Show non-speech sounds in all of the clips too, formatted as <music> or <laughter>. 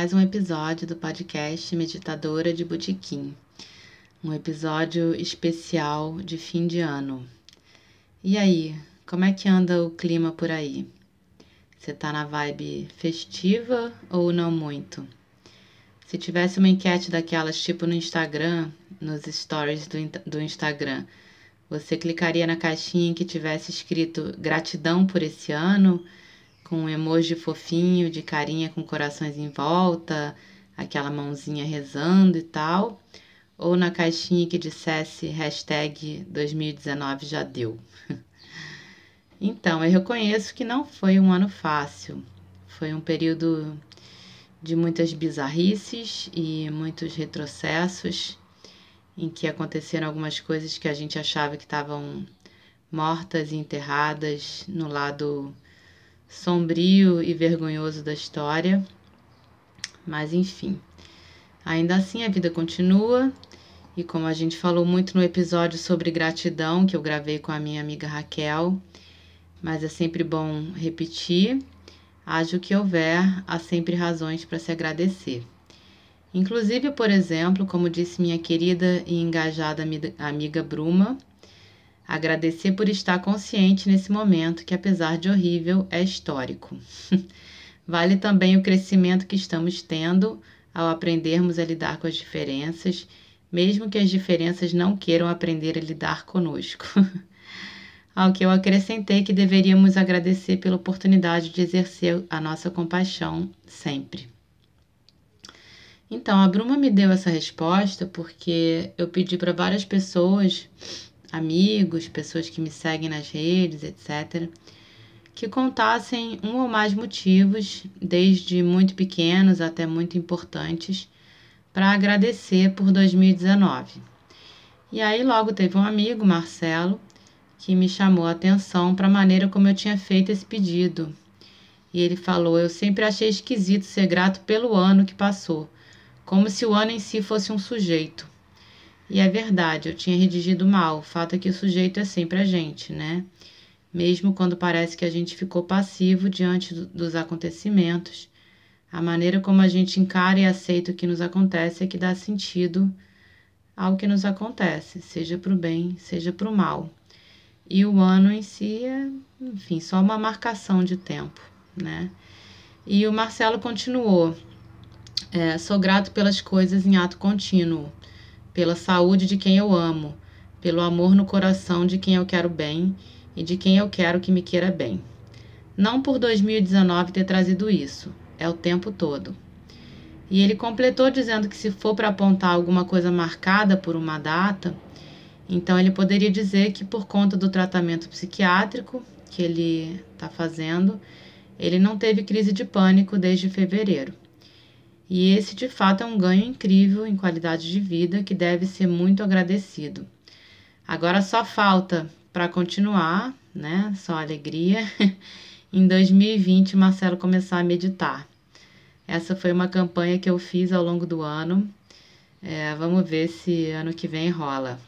mais um episódio do podcast Meditadora de Botequim. Um episódio especial de fim de ano. E aí, como é que anda o clima por aí? Você tá na vibe festiva ou não muito? Se tivesse uma enquete daquelas tipo no Instagram, nos stories do, do Instagram, você clicaria na caixinha que tivesse escrito gratidão por esse ano? Com um emoji fofinho de carinha com corações em volta, aquela mãozinha rezando e tal, ou na caixinha que dissesse hashtag 2019 já deu. <laughs> Então, eu reconheço que não foi um ano fácil. Foi um período de muitas bizarrices e muitos retrocessos, em que aconteceram algumas coisas que a gente achava que estavam mortas e enterradas no lado sombrio e vergonhoso da história. Mas enfim, ainda assim a vida continua. E como a gente falou muito no episódio sobre gratidão que eu gravei com a minha amiga Raquel, mas é sempre bom repetir. Haja o que houver, há sempre razões para se agradecer. Inclusive, por exemplo, como disse minha querida e engajada ami- amiga Bruma, Agradecer por estar consciente nesse momento que, apesar de horrível, é histórico. <laughs> vale também o crescimento que estamos tendo ao aprendermos a lidar com as diferenças, mesmo que as diferenças não queiram aprender a lidar conosco. <laughs> ao que eu acrescentei que deveríamos agradecer pela oportunidade de exercer a nossa compaixão sempre. Então, a Bruma me deu essa resposta porque eu pedi para várias pessoas amigos, pessoas que me seguem nas redes, etc., que contassem um ou mais motivos, desde muito pequenos até muito importantes, para agradecer por 2019. E aí logo teve um amigo, Marcelo, que me chamou a atenção para a maneira como eu tinha feito esse pedido. E ele falou: Eu sempre achei esquisito ser grato pelo ano que passou, como se o ano em si fosse um sujeito. E é verdade, eu tinha redigido mal. O fato é que o sujeito é sempre a gente, né? Mesmo quando parece que a gente ficou passivo diante do- dos acontecimentos, a maneira como a gente encara e aceita o que nos acontece é que dá sentido ao que nos acontece, seja para o bem, seja para o mal. E o ano em si é, enfim, só uma marcação de tempo, né? E o Marcelo continuou. É, sou grato pelas coisas em ato contínuo pela saúde de quem eu amo, pelo amor no coração de quem eu quero bem e de quem eu quero que me queira bem. Não por 2019 ter trazido isso, é o tempo todo. E ele completou dizendo que se for para apontar alguma coisa marcada por uma data, então ele poderia dizer que por conta do tratamento psiquiátrico que ele está fazendo, ele não teve crise de pânico desde fevereiro. E esse de fato é um ganho incrível em qualidade de vida que deve ser muito agradecido. Agora só falta para continuar, né? Só alegria. <laughs> em 2020, Marcelo começar a meditar. Essa foi uma campanha que eu fiz ao longo do ano. É, vamos ver se ano que vem rola.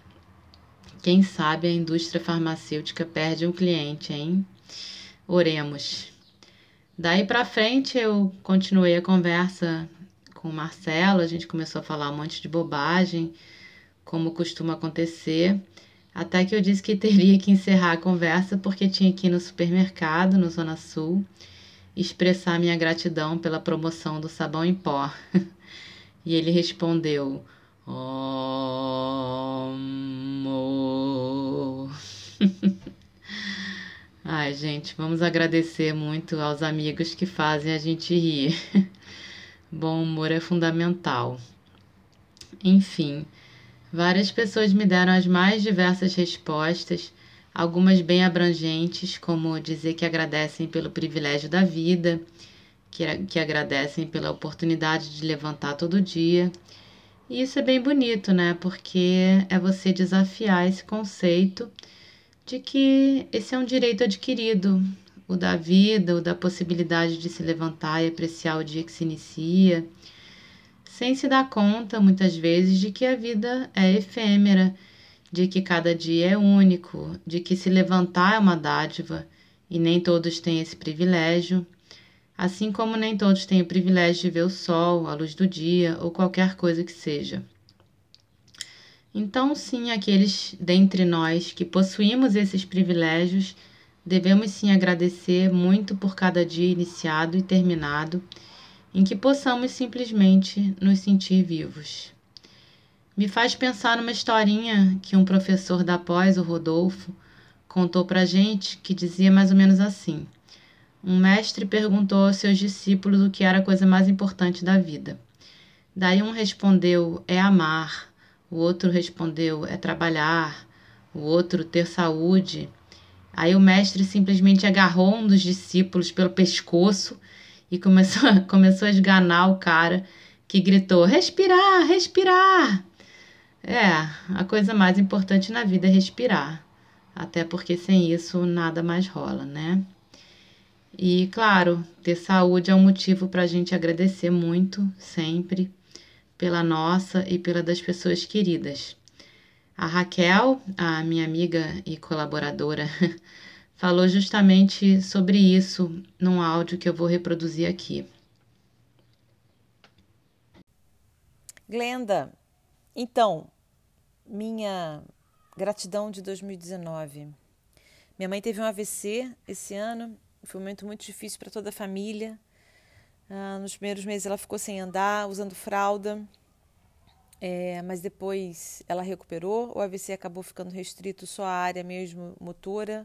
Quem sabe a indústria farmacêutica perde um cliente, hein? Oremos. Daí para frente eu continuei a conversa com o Marcelo, a gente começou a falar um monte de bobagem, como costuma acontecer, até que eu disse que <laughs> teria que encerrar a conversa porque tinha que ir no supermercado, no Zona Sul, expressar minha gratidão pela promoção do sabão em pó. <laughs> E ele respondeu: Amor. <laughs> Ai, gente, vamos agradecer muito aos amigos que fazem a gente rir. Bom humor é fundamental. Enfim, várias pessoas me deram as mais diversas respostas, algumas bem abrangentes, como dizer que agradecem pelo privilégio da vida, que, que agradecem pela oportunidade de levantar todo dia. E isso é bem bonito, né? Porque é você desafiar esse conceito de que esse é um direito adquirido, o da vida, o da possibilidade de se levantar e apreciar o dia que se inicia, sem se dar conta, muitas vezes, de que a vida é efêmera, de que cada dia é único, de que se levantar é uma dádiva e nem todos têm esse privilégio, assim como nem todos têm o privilégio de ver o sol, a luz do dia ou qualquer coisa que seja. Então, sim, aqueles dentre nós que possuímos esses privilégios, devemos sim agradecer muito por cada dia iniciado e terminado, em que possamos simplesmente nos sentir vivos. Me faz pensar numa historinha que um professor da pós, o Rodolfo, contou pra gente que dizia mais ou menos assim: Um mestre perguntou aos seus discípulos o que era a coisa mais importante da vida. Daí um respondeu: É amar. O outro respondeu: é trabalhar. O outro, ter saúde. Aí o mestre simplesmente agarrou um dos discípulos pelo pescoço e começou, <laughs> começou a esganar o cara, que gritou: respirar, respirar. É, a coisa mais importante na vida é respirar. Até porque sem isso nada mais rola, né? E claro, ter saúde é um motivo para a gente agradecer muito, sempre pela nossa e pela das pessoas queridas. A Raquel, a minha amiga e colaboradora, <laughs> falou justamente sobre isso num áudio que eu vou reproduzir aqui. Glenda, então, minha gratidão de 2019. Minha mãe teve um AVC esse ano, foi um momento muito difícil para toda a família. Ah, nos primeiros meses ela ficou sem andar, usando fralda, é, mas depois ela recuperou. O AVC acabou ficando restrito só à área mesmo motora,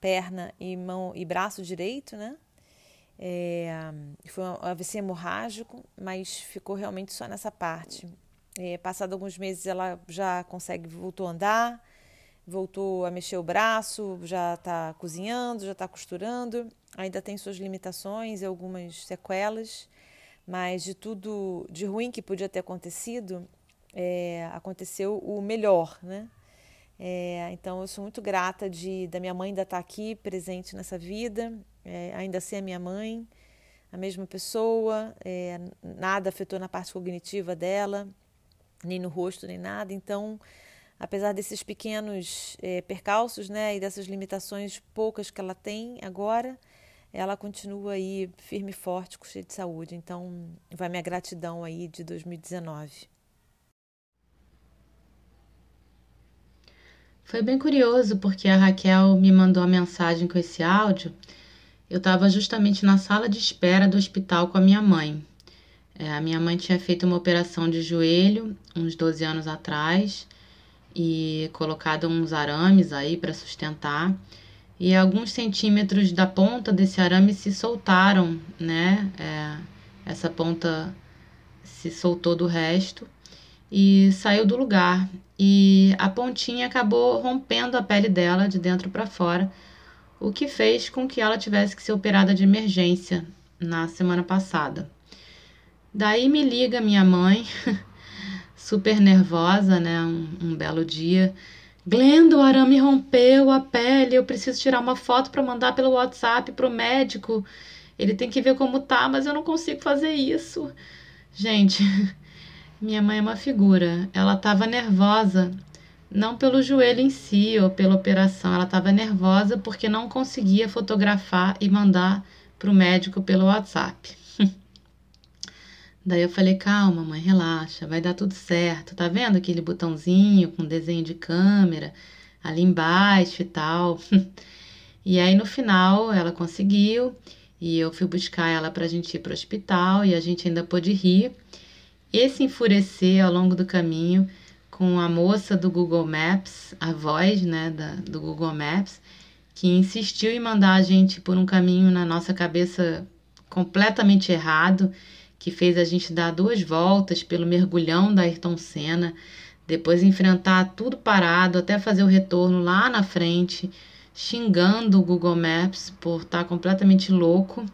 perna e mão e braço direito, né? É, foi um AVC hemorrágico, mas ficou realmente só nessa parte. É, passado alguns meses ela já consegue voltou a andar, voltou a mexer o braço, já está cozinhando, já está costurando ainda tem suas limitações e algumas sequelas, mas de tudo de ruim que podia ter acontecido, é, aconteceu o melhor, né? É, então eu sou muito grata de da minha mãe ainda estar tá aqui presente nessa vida, é, ainda ser a minha mãe, a mesma pessoa, é, nada afetou na parte cognitiva dela, nem no rosto nem nada. Então, apesar desses pequenos é, percalços, né, e dessas limitações poucas que ela tem agora, ela continua aí firme e forte, cheia de saúde. Então, vai minha gratidão aí de 2019. Foi bem curioso porque a Raquel me mandou a mensagem com esse áudio. Eu estava justamente na sala de espera do hospital com a minha mãe. É, a minha mãe tinha feito uma operação de joelho uns 12 anos atrás e colocado uns arames aí para sustentar e alguns centímetros da ponta desse arame se soltaram, né? É, essa ponta se soltou do resto e saiu do lugar. E a pontinha acabou rompendo a pele dela de dentro para fora, o que fez com que ela tivesse que ser operada de emergência na semana passada. Daí me liga minha mãe, <laughs> super nervosa, né? Um, um belo dia Glenda, o arame rompeu a pele, eu preciso tirar uma foto para mandar pelo WhatsApp pro médico. Ele tem que ver como tá, mas eu não consigo fazer isso. Gente, <laughs> minha mãe é uma figura. Ela estava nervosa, não pelo joelho em si ou pela operação, ela estava nervosa porque não conseguia fotografar e mandar pro médico pelo WhatsApp. <laughs> Daí eu falei, calma, mãe, relaxa, vai dar tudo certo. Tá vendo aquele botãozinho com desenho de câmera ali embaixo e tal? <laughs> e aí no final ela conseguiu e eu fui buscar ela pra gente ir pro hospital e a gente ainda pôde rir e se enfurecer ao longo do caminho com a moça do Google Maps, a voz, né, da, do Google Maps, que insistiu em mandar a gente por um caminho na nossa cabeça completamente errado, que fez a gente dar duas voltas pelo mergulhão da Ayrton Senna, depois enfrentar tudo parado até fazer o retorno lá na frente, xingando o Google Maps por estar completamente louco.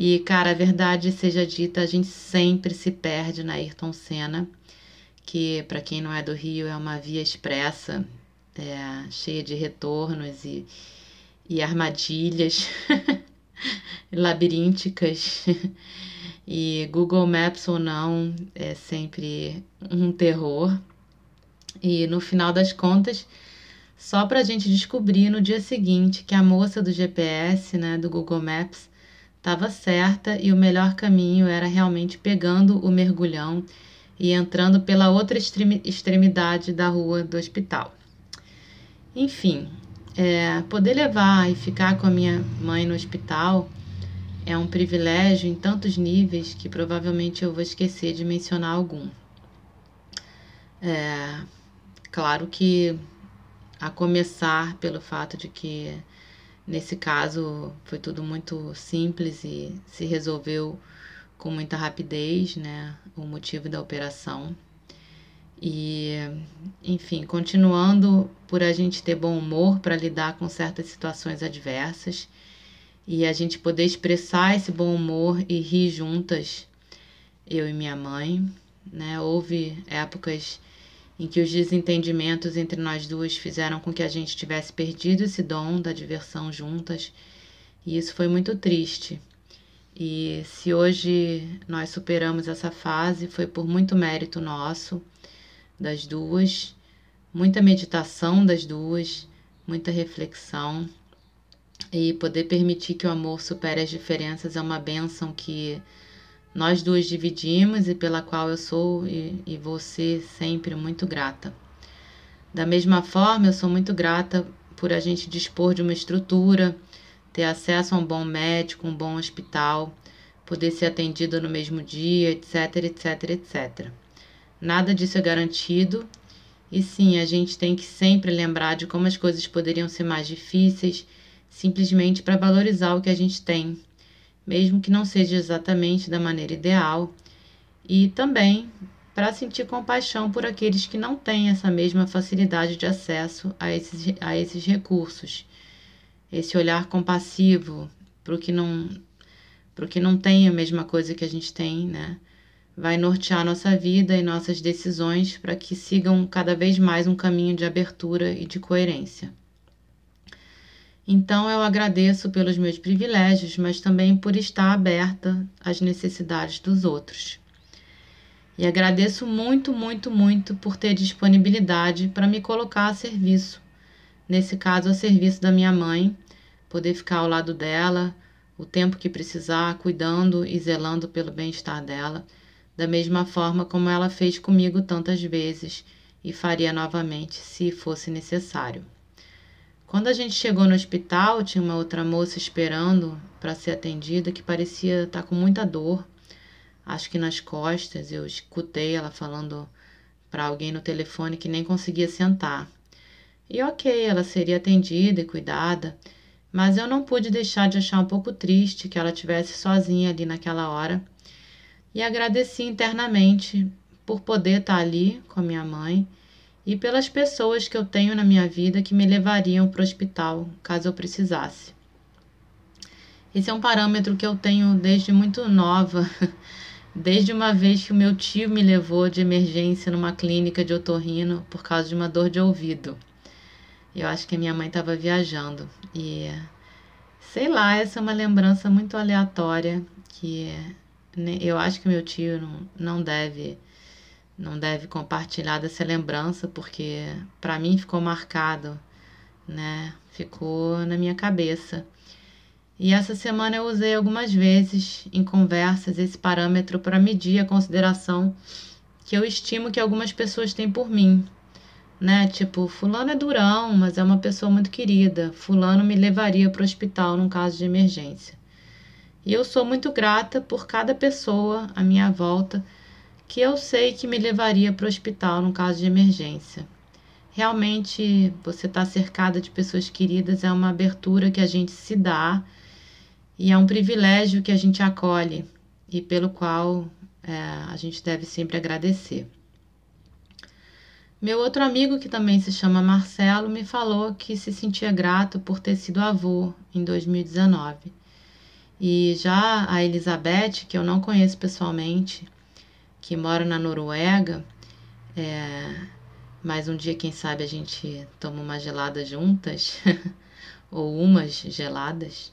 E, cara, a verdade seja dita, a gente sempre se perde na Ayrton Senna, que, para quem não é do Rio, é uma via expressa, é, cheia de retornos e, e armadilhas <laughs> labirínticas. <laughs> E Google Maps ou não, é sempre um terror. E no final das contas, só para a gente descobrir no dia seguinte que a moça do GPS, né, do Google Maps, estava certa e o melhor caminho era realmente pegando o mergulhão e entrando pela outra extremidade da rua do hospital. Enfim, é, poder levar e ficar com a minha mãe no hospital é um privilégio em tantos níveis que provavelmente eu vou esquecer de mencionar algum. É, claro que a começar pelo fato de que Nesse caso, foi tudo muito simples e se resolveu com muita rapidez, né? O motivo da operação. E, enfim, continuando por a gente ter bom humor para lidar com certas situações adversas e a gente poder expressar esse bom humor e rir juntas, eu e minha mãe, né? Houve épocas em que os desentendimentos entre nós duas fizeram com que a gente tivesse perdido esse dom da diversão juntas, e isso foi muito triste. E se hoje nós superamos essa fase, foi por muito mérito nosso, das duas, muita meditação das duas, muita reflexão. E poder permitir que o amor supere as diferenças é uma benção que nós duas dividimos e pela qual eu sou e, e você sempre muito grata. Da mesma forma, eu sou muito grata por a gente dispor de uma estrutura, ter acesso a um bom médico, um bom hospital, poder ser atendida no mesmo dia, etc, etc, etc. Nada disso é garantido, e sim, a gente tem que sempre lembrar de como as coisas poderiam ser mais difíceis, simplesmente para valorizar o que a gente tem mesmo que não seja exatamente da maneira ideal, e também para sentir compaixão por aqueles que não têm essa mesma facilidade de acesso a esses, a esses recursos. Esse olhar compassivo para o que não para o que não tem a mesma coisa que a gente tem, né? Vai nortear nossa vida e nossas decisões para que sigam cada vez mais um caminho de abertura e de coerência. Então eu agradeço pelos meus privilégios, mas também por estar aberta às necessidades dos outros. E agradeço muito, muito, muito por ter disponibilidade para me colocar a serviço. Nesse caso, a serviço da minha mãe, poder ficar ao lado dela o tempo que precisar, cuidando e zelando pelo bem-estar dela, da mesma forma como ela fez comigo tantas vezes e faria novamente se fosse necessário. Quando a gente chegou no hospital, tinha uma outra moça esperando para ser atendida que parecia estar tá com muita dor, acho que nas costas. Eu escutei ela falando para alguém no telefone que nem conseguia sentar. E ok, ela seria atendida e cuidada, mas eu não pude deixar de achar um pouco triste que ela tivesse sozinha ali naquela hora. E agradeci internamente por poder estar tá ali com a minha mãe e pelas pessoas que eu tenho na minha vida que me levariam para o hospital caso eu precisasse. Esse é um parâmetro que eu tenho desde muito nova, <laughs> desde uma vez que o meu tio me levou de emergência numa clínica de otorrino por causa de uma dor de ouvido. Eu acho que a minha mãe estava viajando e sei lá, essa é uma lembrança muito aleatória que né, eu acho que meu tio não, não deve não deve compartilhar dessa lembrança, porque para mim ficou marcado, né? Ficou na minha cabeça. E essa semana eu usei algumas vezes em conversas esse parâmetro para medir a consideração que eu estimo que algumas pessoas têm por mim. Né? Tipo, fulano é durão, mas é uma pessoa muito querida. Fulano me levaria para o hospital num caso de emergência. E eu sou muito grata por cada pessoa à minha volta que eu sei que me levaria para o hospital no caso de emergência. realmente você está cercada de pessoas queridas é uma abertura que a gente se dá e é um privilégio que a gente acolhe e pelo qual é, a gente deve sempre agradecer. Meu outro amigo, que também se chama Marcelo, me falou que se sentia grato por ter sido avô em 2019. E já a Elizabeth, que eu não conheço pessoalmente, que mora na Noruega, é, mas um dia, quem sabe, a gente toma uma gelada juntas, <laughs> ou umas geladas.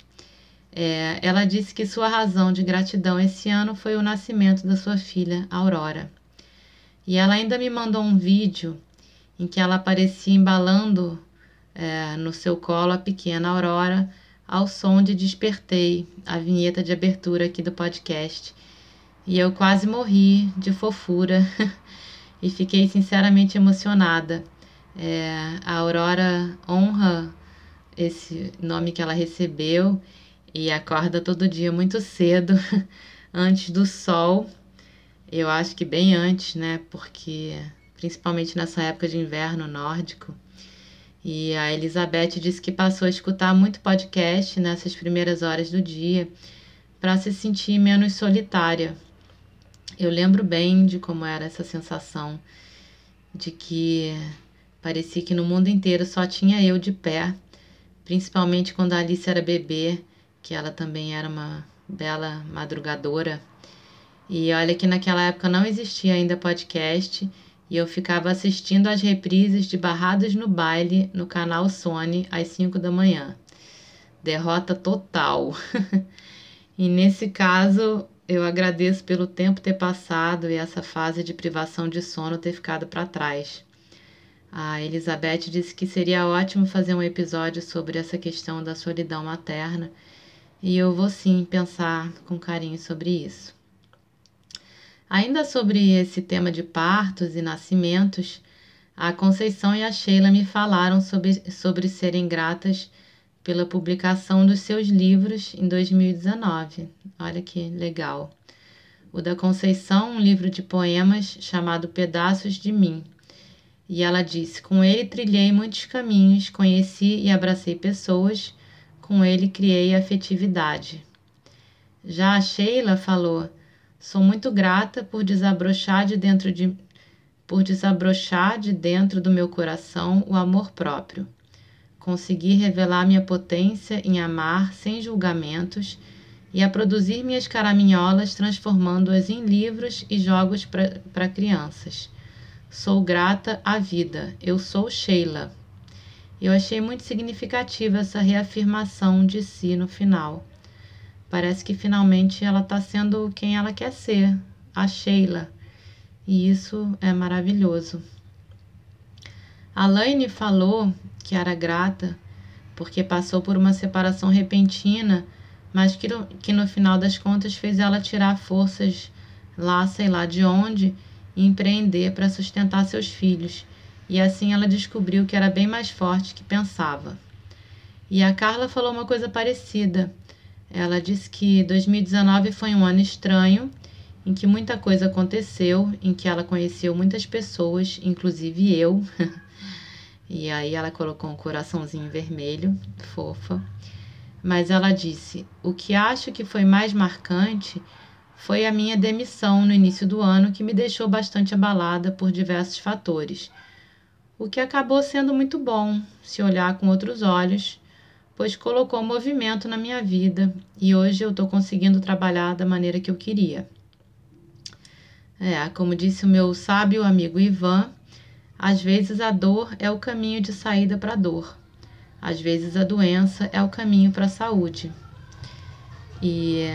É, ela disse que sua razão de gratidão esse ano foi o nascimento da sua filha, Aurora. E ela ainda me mandou um vídeo em que ela aparecia embalando é, no seu colo a pequena Aurora ao som de Despertei, a vinheta de abertura aqui do podcast. E eu quase morri de fofura <laughs> e fiquei sinceramente emocionada. É, a Aurora honra esse nome que ela recebeu e acorda todo dia muito cedo, <laughs> antes do sol eu acho que bem antes, né? Porque principalmente nessa época de inverno nórdico. E a Elizabeth disse que passou a escutar muito podcast nessas primeiras horas do dia para se sentir menos solitária. Eu lembro bem de como era essa sensação de que parecia que no mundo inteiro só tinha eu de pé, principalmente quando a Alice era bebê, que ela também era uma bela madrugadora e olha que naquela época não existia ainda podcast e eu ficava assistindo às reprises de Barrados no Baile no canal Sony às 5 da manhã. Derrota total. <laughs> e nesse caso, eu agradeço pelo tempo ter passado e essa fase de privação de sono ter ficado para trás. A Elizabeth disse que seria ótimo fazer um episódio sobre essa questão da solidão materna, e eu vou sim pensar com carinho sobre isso. Ainda sobre esse tema de partos e nascimentos, a Conceição e a Sheila me falaram sobre, sobre serem gratas pela publicação dos seus livros em 2019. Olha que legal. O da Conceição, um livro de poemas chamado Pedaços de Mim. E ela disse: Com ele trilhei muitos caminhos, conheci e abracei pessoas, com ele criei afetividade. Já a Sheila falou: Sou muito grata por desabrochar de dentro de por desabrochar de dentro do meu coração o amor próprio. Consegui revelar minha potência em amar sem julgamentos e a produzir minhas caraminholas, transformando-as em livros e jogos para crianças. Sou grata à vida. Eu sou Sheila. Eu achei muito significativa essa reafirmação de si no final. Parece que finalmente ela está sendo quem ela quer ser, a Sheila. E isso é maravilhoso. A Laine falou que era grata porque passou por uma separação repentina, mas que no, que no final das contas fez ela tirar forças lá, sei lá de onde, e empreender para sustentar seus filhos. E assim ela descobriu que era bem mais forte que pensava. E a Carla falou uma coisa parecida ela disse que 2019 foi um ano estranho, em que muita coisa aconteceu, em que ela conheceu muitas pessoas, inclusive eu. <laughs> e aí ela colocou um coraçãozinho vermelho, fofa. Mas ela disse: "O que acho que foi mais marcante foi a minha demissão no início do ano, que me deixou bastante abalada por diversos fatores. O que acabou sendo muito bom, se olhar com outros olhos, pois colocou movimento na minha vida e hoje eu estou conseguindo trabalhar da maneira que eu queria. É, como disse o meu sábio amigo Ivan, às vezes a dor é o caminho de saída para a dor, às vezes a doença é o caminho para a saúde. E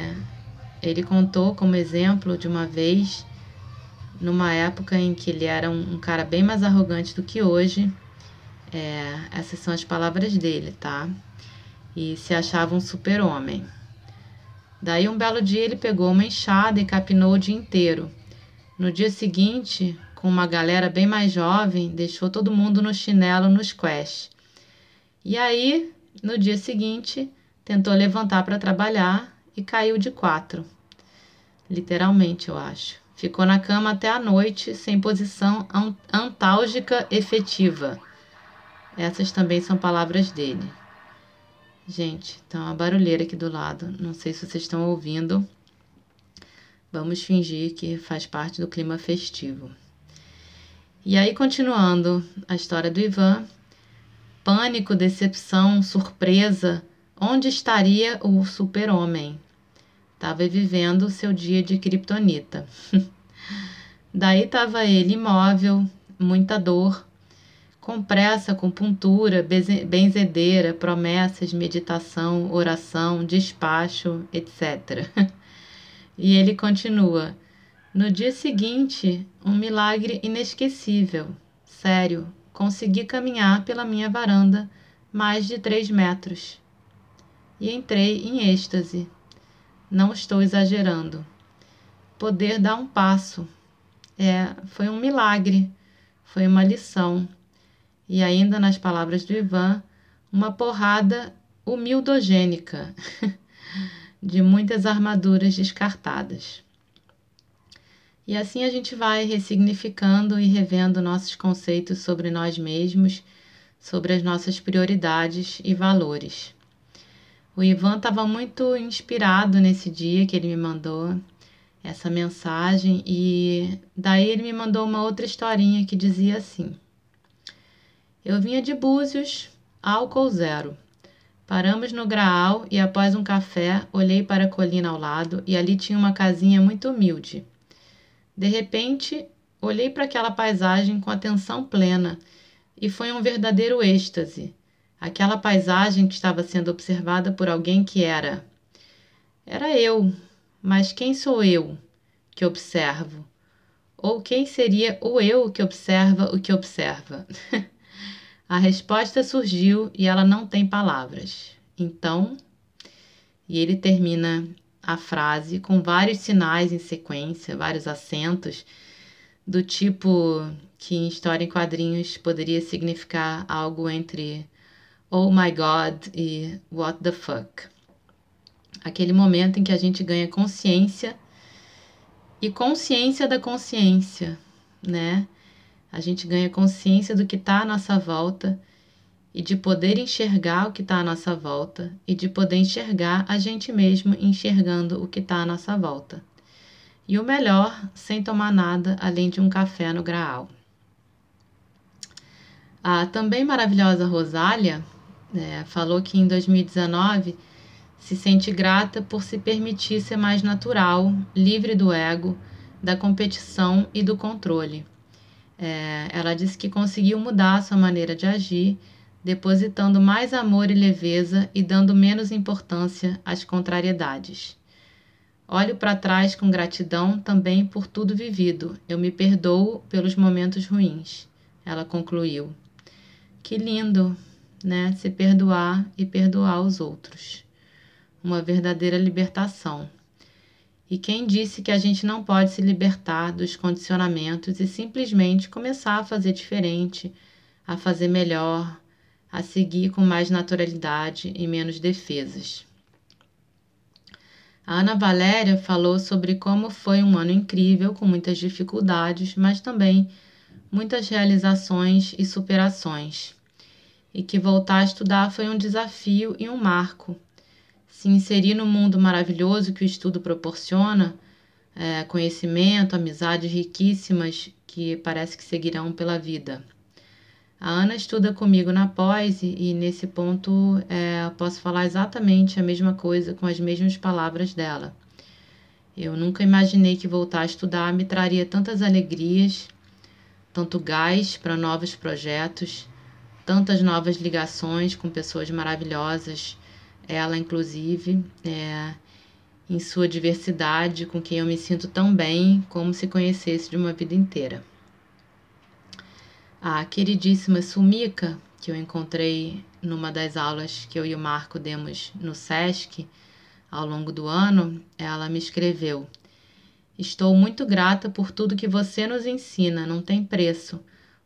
ele contou como exemplo de uma vez, numa época em que ele era um, cara bem mais arrogante do que hoje. É, essas são as palavras dele, tá? e se achava um super-homem. Daí um belo dia ele pegou uma enxada e capinou o dia inteiro. No dia seguinte, com uma galera bem mais jovem, deixou todo mundo no chinelo no squash. E aí, no dia seguinte, tentou levantar para trabalhar e caiu de quatro. Literalmente, eu acho. Ficou na cama até a noite, sem posição antálgica efetiva. Essas também são palavras dele. Gente, tá uma barulheira aqui do lado. Não sei se vocês estão ouvindo. Vamos fingir que faz parte do clima festivo. E aí, continuando a história do Ivan, pânico, decepção, surpresa. Onde estaria o super-homem? Estava vivendo seu dia de kryptonita. <laughs> Daí estava ele imóvel, muita dor, com pressa, com puntura, benzedeira, promessas, meditação, oração, despacho, etc. <laughs> E ele continua: No dia seguinte, um milagre inesquecível. Sério, consegui caminhar pela minha varanda mais de três metros. E entrei em êxtase. Não estou exagerando. Poder dar um passo. É, foi um milagre, foi uma lição. E ainda nas palavras do Ivan, uma porrada humildogênica. <laughs> de muitas armaduras descartadas. E assim a gente vai ressignificando e revendo nossos conceitos sobre nós mesmos, sobre as nossas prioridades e valores. O Ivan estava muito inspirado nesse dia que ele me mandou essa mensagem e daí ele me mandou uma outra historinha que dizia assim: Eu vinha de Búzios, álcool zero. Paramos no Graal e, após um café, olhei para a colina ao lado e ali tinha uma casinha muito humilde. De repente, olhei para aquela paisagem com atenção plena e foi um verdadeiro êxtase. Aquela paisagem que estava sendo observada por alguém que era. Era eu, mas quem sou eu que observo? Ou quem seria o eu que observa o que observa? <laughs> A resposta surgiu e ela não tem palavras. Então, e ele termina a frase com vários sinais em sequência, vários acentos, do tipo que em história em quadrinhos poderia significar algo entre Oh my God e What the fuck. Aquele momento em que a gente ganha consciência e consciência da consciência, né? a gente ganha consciência do que está à nossa volta e de poder enxergar o que está à nossa volta e de poder enxergar a gente mesmo enxergando o que está à nossa volta. E o melhor, sem tomar nada além de um café no graal. A também maravilhosa Rosália é, falou que em 2019 se sente grata por se permitir ser mais natural, livre do ego, da competição e do controle. É, ela disse que conseguiu mudar sua maneira de agir, depositando mais amor e leveza e dando menos importância às contrariedades. Olho para trás com gratidão também por tudo vivido. Eu me perdoo pelos momentos ruins. Ela concluiu. Que lindo, né? Se perdoar e perdoar os outros. Uma verdadeira libertação. E quem disse que a gente não pode se libertar dos condicionamentos e simplesmente começar a fazer diferente, a fazer melhor, a seguir com mais naturalidade e menos defesas? A Ana Valéria falou sobre como foi um ano incrível, com muitas dificuldades, mas também muitas realizações e superações. E que voltar a estudar foi um desafio e um marco se inserir no mundo maravilhoso que o estudo proporciona, é, conhecimento, amizades riquíssimas que parece que seguirão pela vida. A Ana estuda comigo na pós e, nesse ponto é, posso falar exatamente a mesma coisa com as mesmas palavras dela. Eu nunca imaginei que voltar a estudar me traria tantas alegrias, tanto gás para novos projetos, tantas novas ligações com pessoas maravilhosas ela, inclusive, é, em sua diversidade, com quem eu me sinto tão bem como se conhecesse de uma vida inteira. A queridíssima Sumika, que eu encontrei numa das aulas que eu e o Marco demos no SESC ao longo do ano, ela me escreveu: Estou muito grata por tudo que você nos ensina, não tem preço.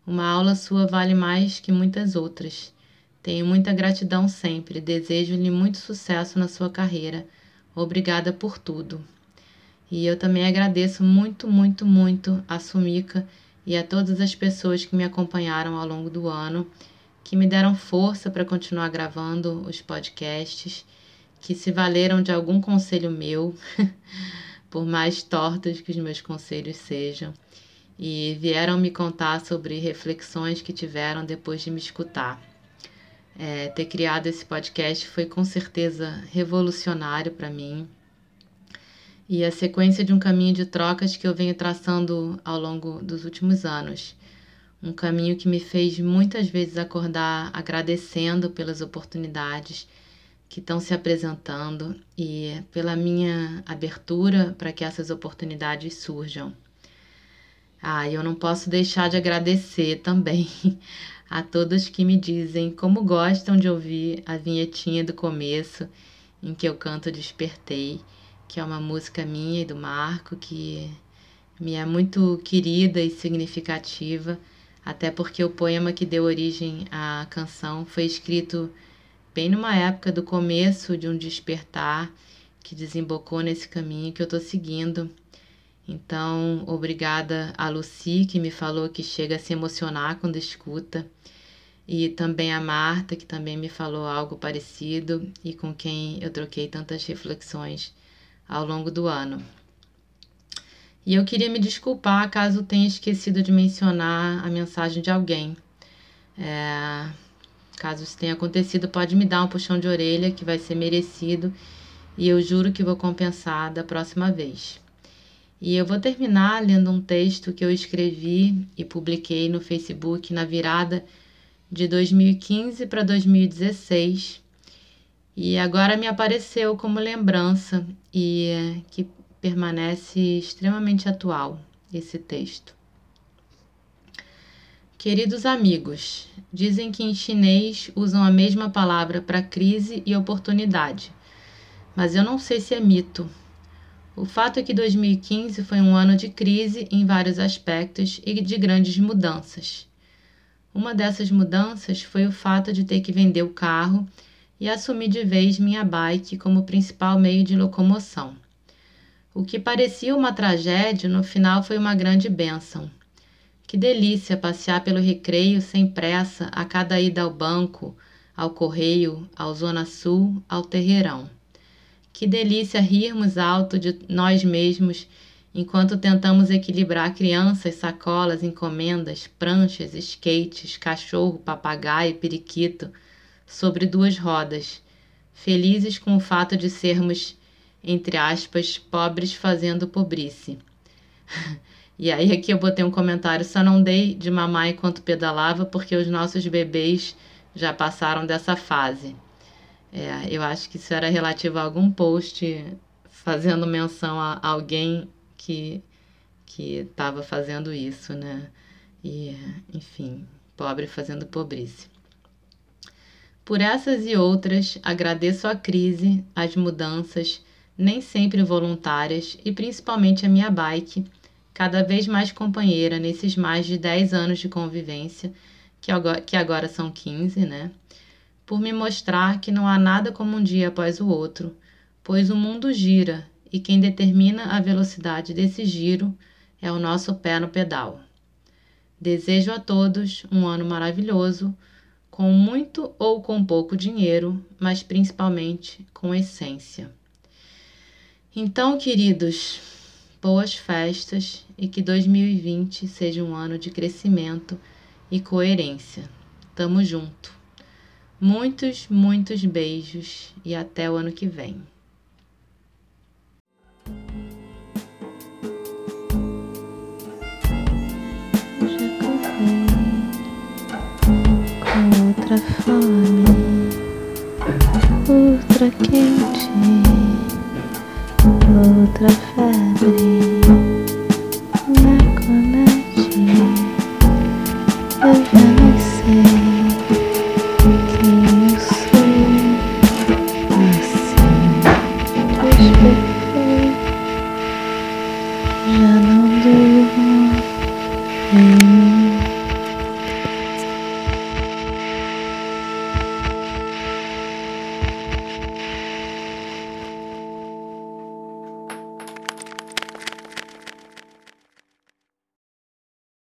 Uma aula sua vale mais que muitas outras. Tenho muita gratidão sempre. Desejo-lhe muito sucesso na sua carreira. Obrigada por tudo. E eu também agradeço muito, muito, muito a Sumika e a todas as pessoas que me acompanharam ao longo do ano que me deram força para continuar gravando os podcasts, que se valeram de algum conselho meu, <laughs> por mais tortos que os meus conselhos sejam, e vieram me contar sobre reflexões que tiveram depois de me escutar. É, ter criado esse podcast foi com certeza revolucionário para mim e a sequência de um caminho de trocas que eu venho traçando ao longo dos últimos anos. Um caminho que me fez muitas vezes acordar agradecendo pelas oportunidades que estão se apresentando e pela minha abertura para que essas oportunidades surjam. Ah, eu não posso deixar de agradecer também <laughs> a todos que me dizem como gostam de ouvir a vinhetinha do começo em que eu canto Despertei que é uma música minha e do Marco, que me é muito querida e significativa, até porque o poema que deu origem à canção foi escrito bem numa época do começo de um despertar que desembocou nesse caminho que eu estou seguindo. Então, obrigada a Lucy, que me falou que chega a se emocionar quando escuta, e também a Marta, que também me falou algo parecido e com quem eu troquei tantas reflexões ao longo do ano. E eu queria me desculpar caso tenha esquecido de mencionar a mensagem de alguém. É, caso isso tenha acontecido, pode me dar um puxão de orelha que vai ser merecido e eu juro que vou compensar da próxima vez. E eu vou terminar lendo um texto que eu escrevi e publiquei no Facebook na virada de 2015 para 2016 e agora me apareceu como lembrança e que permanece extremamente atual esse texto. Queridos amigos, dizem que em chinês usam a mesma palavra para crise e oportunidade, mas eu não sei se é mito. O fato é que 2015 foi um ano de crise em vários aspectos e de grandes mudanças. Uma dessas mudanças foi o fato de ter que vender o carro e assumi de vez minha bike como principal meio de locomoção. O que parecia uma tragédia, no final foi uma grande bênção. Que delícia passear pelo recreio sem pressa a cada ida ao banco, ao correio, ao Zona Sul, ao terreirão. Que delícia rirmos alto de nós mesmos enquanto tentamos equilibrar crianças, sacolas, encomendas, pranchas, skates, cachorro, papagaio, periquito sobre duas rodas, felizes com o fato de sermos, entre aspas, pobres fazendo pobrice. <laughs> e aí aqui eu botei um comentário, só não dei de mamar enquanto pedalava porque os nossos bebês já passaram dessa fase. É, eu acho que isso era relativo a algum post fazendo menção a alguém que que estava fazendo isso, né? E, enfim, pobre fazendo pobrice. Por essas e outras, agradeço a crise, as mudanças, nem sempre voluntárias, e principalmente a minha bike, cada vez mais companheira nesses mais de 10 anos de convivência, que agora, que agora são 15, né? Por me mostrar que não há nada como um dia após o outro, pois o mundo gira e quem determina a velocidade desse giro é o nosso pé no pedal. Desejo a todos um ano maravilhoso com muito ou com pouco dinheiro, mas principalmente com essência. Então, queridos, boas festas e que 2020 seja um ano de crescimento e coerência. Tamo junto. Muitos, muitos beijos e até o ano que vem. Outra fome, outra quente, outra febre, na conete.